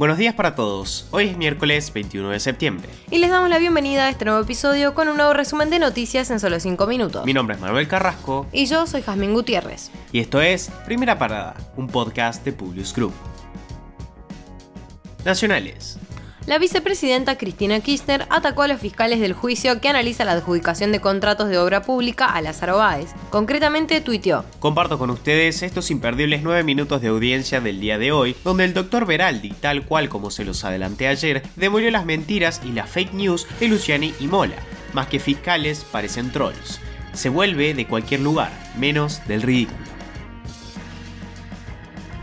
Buenos días para todos. Hoy es miércoles 21 de septiembre. Y les damos la bienvenida a este nuevo episodio con un nuevo resumen de noticias en solo 5 minutos. Mi nombre es Manuel Carrasco. Y yo soy Jazmín Gutiérrez. Y esto es Primera Parada, un podcast de Publius Group. Nacionales. La vicepresidenta Cristina Kirchner atacó a los fiscales del juicio que analiza la adjudicación de contratos de obra pública a las Báez. Concretamente tuiteó. Comparto con ustedes estos imperdibles nueve minutos de audiencia del día de hoy, donde el doctor Beraldi, tal cual como se los adelanté ayer, demolió las mentiras y las fake news de Luciani y Mola. Más que fiscales, parecen trolls. Se vuelve de cualquier lugar, menos del ridículo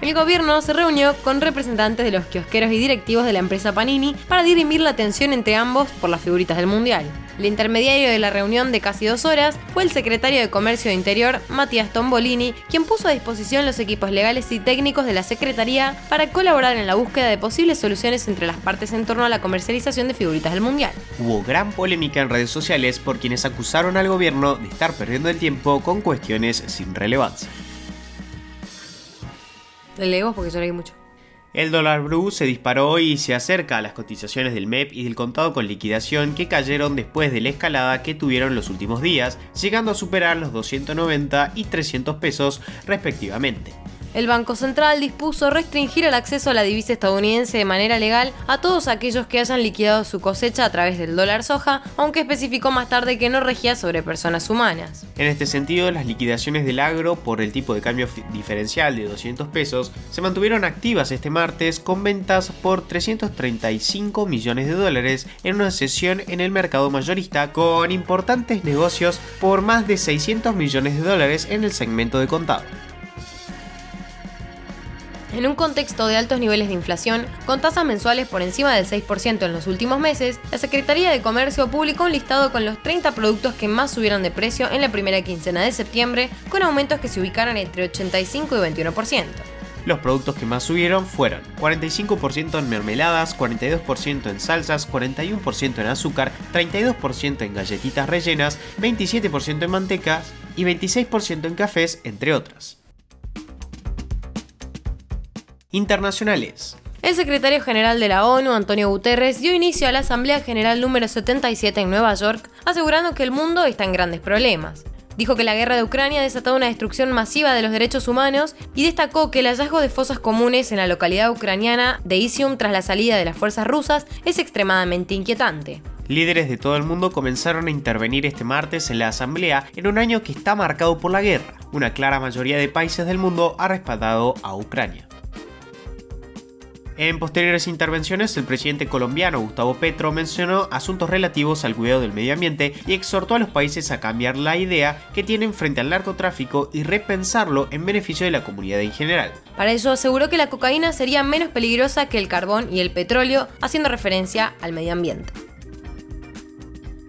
el gobierno se reunió con representantes de los kiosqueros y directivos de la empresa Panini para dirimir la tensión entre ambos por las figuritas del Mundial. El intermediario de la reunión de casi dos horas fue el secretario de Comercio de Interior, Matías Tombolini, quien puso a disposición los equipos legales y técnicos de la Secretaría para colaborar en la búsqueda de posibles soluciones entre las partes en torno a la comercialización de figuritas del Mundial. Hubo gran polémica en redes sociales por quienes acusaron al gobierno de estar perdiendo el tiempo con cuestiones sin relevancia. Le porque yo leí mucho. El dólar blue se disparó y se acerca a las cotizaciones del MEP y del contado con liquidación que cayeron después de la escalada que tuvieron los últimos días, llegando a superar los 290 y 300 pesos respectivamente. El Banco Central dispuso restringir el acceso a la divisa estadounidense de manera legal a todos aquellos que hayan liquidado su cosecha a través del dólar soja, aunque especificó más tarde que no regía sobre personas humanas. En este sentido, las liquidaciones del agro por el tipo de cambio diferencial de 200 pesos se mantuvieron activas este martes con ventas por 335 millones de dólares en una sesión en el mercado mayorista con importantes negocios por más de 600 millones de dólares en el segmento de contado. En un contexto de altos niveles de inflación, con tasas mensuales por encima del 6% en los últimos meses, la Secretaría de Comercio publicó un listado con los 30 productos que más subieron de precio en la primera quincena de septiembre, con aumentos que se ubicaron entre 85 y 21%. Los productos que más subieron fueron 45% en mermeladas, 42% en salsas, 41% en azúcar, 32% en galletitas rellenas, 27% en mantecas y 26% en cafés, entre otras internacionales. El secretario general de la ONU, Antonio Guterres, dio inicio a la Asamblea General número 77 en Nueva York, asegurando que el mundo está en grandes problemas. Dijo que la guerra de Ucrania ha desatado una destrucción masiva de los derechos humanos y destacó que el hallazgo de fosas comunes en la localidad ucraniana de Isium tras la salida de las fuerzas rusas es extremadamente inquietante. Líderes de todo el mundo comenzaron a intervenir este martes en la Asamblea en un año que está marcado por la guerra. Una clara mayoría de países del mundo ha respaldado a Ucrania. En posteriores intervenciones, el presidente colombiano Gustavo Petro mencionó asuntos relativos al cuidado del medio ambiente y exhortó a los países a cambiar la idea que tienen frente al narcotráfico y repensarlo en beneficio de la comunidad en general. Para ello aseguró que la cocaína sería menos peligrosa que el carbón y el petróleo, haciendo referencia al medio ambiente.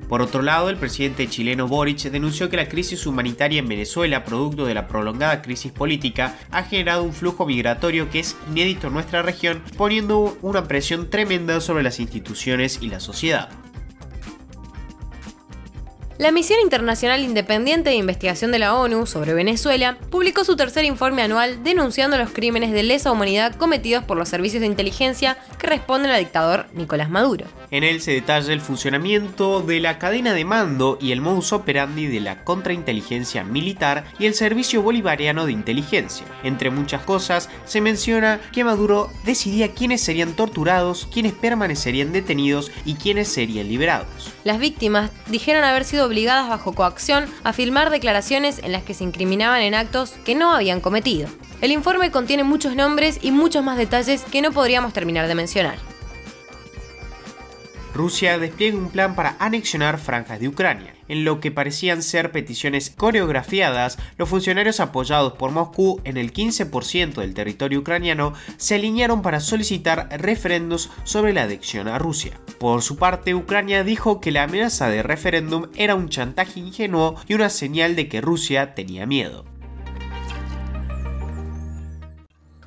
Por otro lado, el presidente chileno Boric denunció que la crisis humanitaria en Venezuela, producto de la prolongada crisis política, ha generado un flujo migratorio que es inédito en nuestra región, poniendo una presión tremenda sobre las instituciones y la sociedad. La Misión Internacional Independiente de Investigación de la ONU sobre Venezuela publicó su tercer informe anual denunciando los crímenes de lesa humanidad cometidos por los servicios de inteligencia que responden al dictador Nicolás Maduro. En él se detalla el funcionamiento de la cadena de mando y el modus operandi de la contrainteligencia militar y el Servicio Bolivariano de Inteligencia. Entre muchas cosas, se menciona que Maduro decidía quiénes serían torturados, quiénes permanecerían detenidos y quiénes serían liberados. Las víctimas dijeron haber sido obligadas bajo coacción a filmar declaraciones en las que se incriminaban en actos que no habían cometido. El informe contiene muchos nombres y muchos más detalles que no podríamos terminar de mencionar. Rusia despliega un plan para anexionar franjas de Ucrania. En lo que parecían ser peticiones coreografiadas, los funcionarios apoyados por Moscú en el 15% del territorio ucraniano se alinearon para solicitar referendos sobre la adhesión a Rusia. Por su parte, Ucrania dijo que la amenaza de referéndum era un chantaje ingenuo y una señal de que Rusia tenía miedo.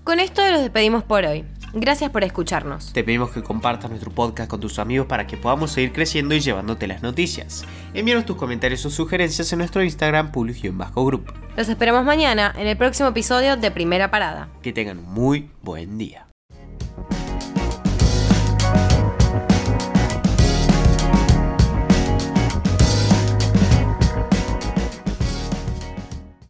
Con esto los despedimos por hoy. Gracias por escucharnos. Te pedimos que compartas nuestro podcast con tus amigos para que podamos seguir creciendo y llevándote las noticias. Envíanos tus comentarios o sugerencias en nuestro Instagram public-group. Los esperamos mañana en el próximo episodio de Primera Parada. Que tengan un muy buen día.